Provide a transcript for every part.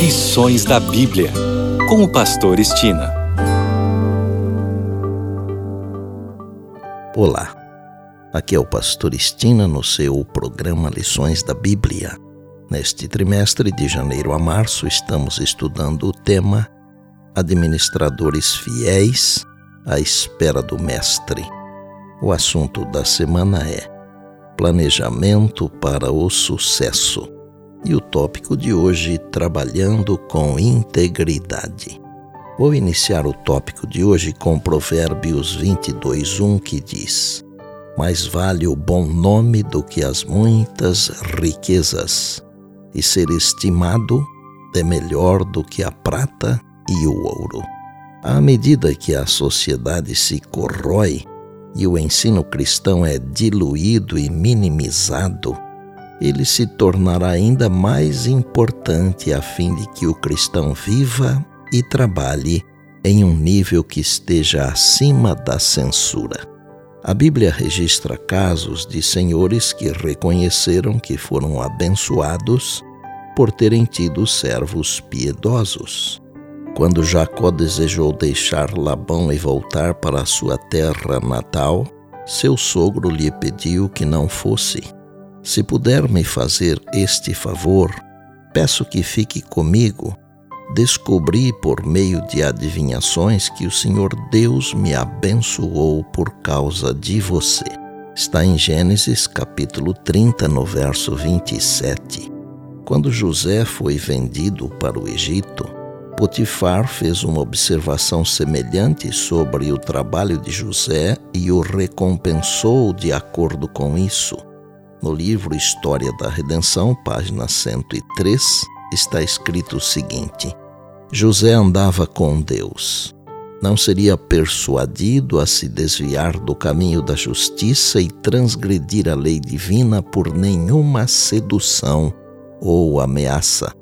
Lições da Bíblia, com o Pastor Estina. Olá, aqui é o Pastor Estina no seu programa Lições da Bíblia. Neste trimestre, de janeiro a março, estamos estudando o tema Administradores Fiéis à Espera do Mestre. O assunto da semana é Planejamento para o Sucesso. E o tópico de hoje, trabalhando com integridade. Vou iniciar o tópico de hoje com Provérbios 22:1 que diz: Mais vale o bom nome do que as muitas riquezas, e ser estimado é melhor do que a prata e o ouro. À medida que a sociedade se corrói e o ensino cristão é diluído e minimizado, ele se tornará ainda mais importante a fim de que o cristão viva e trabalhe em um nível que esteja acima da censura. A Bíblia registra casos de senhores que reconheceram que foram abençoados por terem tido servos piedosos. Quando Jacó desejou deixar Labão e voltar para sua terra natal, seu sogro lhe pediu que não fosse. Se puder me fazer este favor, peço que fique comigo. Descobri por meio de adivinhações que o Senhor Deus me abençoou por causa de você. Está em Gênesis capítulo 30, no verso 27. Quando José foi vendido para o Egito, Potifar fez uma observação semelhante sobre o trabalho de José e o recompensou de acordo com isso. No livro História da Redenção, página 103, está escrito o seguinte: José andava com Deus. Não seria persuadido a se desviar do caminho da justiça e transgredir a lei divina por nenhuma sedução ou ameaça.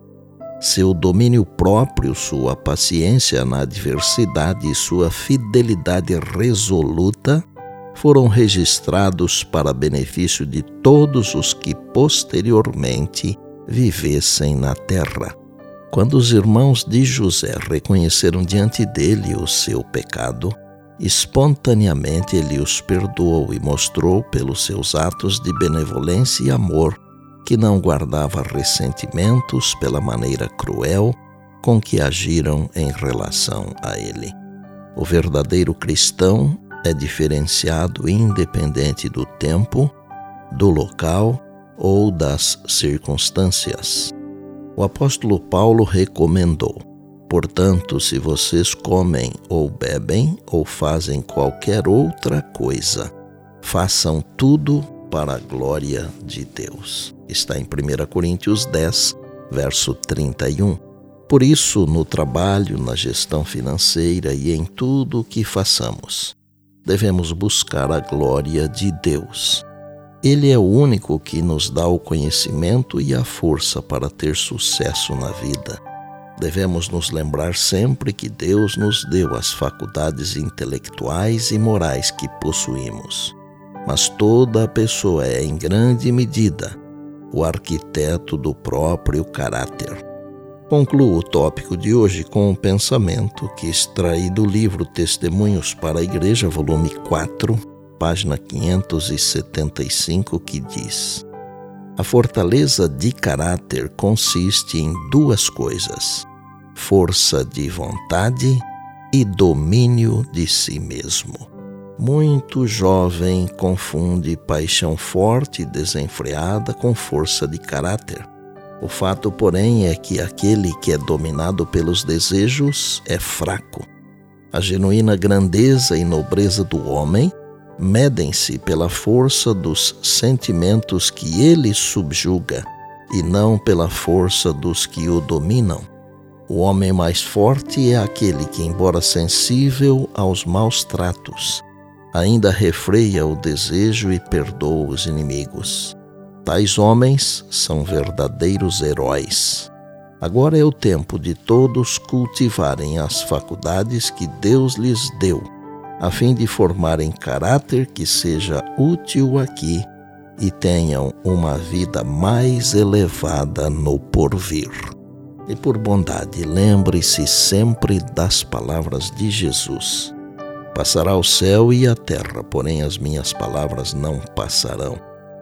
Seu domínio próprio, sua paciência na adversidade e sua fidelidade resoluta foram registrados para benefício de todos os que posteriormente vivessem na terra. Quando os irmãos de José reconheceram diante dele o seu pecado, espontaneamente ele os perdoou e mostrou pelos seus atos de benevolência e amor que não guardava ressentimentos pela maneira cruel com que agiram em relação a ele. O verdadeiro cristão é diferenciado independente do tempo, do local ou das circunstâncias. O apóstolo Paulo recomendou: Portanto, se vocês comem ou bebem ou fazem qualquer outra coisa, façam tudo para a glória de Deus. Está em 1 Coríntios 10, verso 31. Por isso, no trabalho, na gestão financeira e em tudo o que façamos, devemos buscar a glória de Deus. Ele é o único que nos dá o conhecimento e a força para ter sucesso na vida. Devemos nos lembrar sempre que Deus nos deu as faculdades intelectuais e morais que possuímos. Mas toda pessoa é, em grande medida, o arquiteto do próprio caráter. Concluo o tópico de hoje com um pensamento que extraí do livro Testemunhos para a Igreja, volume 4, página 575, que diz: A fortaleza de caráter consiste em duas coisas: força de vontade e domínio de si mesmo. Muito jovem confunde paixão forte e desenfreada com força de caráter. O fato, porém, é que aquele que é dominado pelos desejos é fraco. A genuína grandeza e nobreza do homem medem-se pela força dos sentimentos que ele subjuga e não pela força dos que o dominam. O homem mais forte é aquele que, embora sensível aos maus tratos, ainda refreia o desejo e perdoa os inimigos. Tais homens são verdadeiros heróis. Agora é o tempo de todos cultivarem as faculdades que Deus lhes deu, a fim de formarem caráter que seja útil aqui e tenham uma vida mais elevada no porvir. E por bondade, lembre-se sempre das palavras de Jesus. Passará o céu e a terra, porém as minhas palavras não passarão.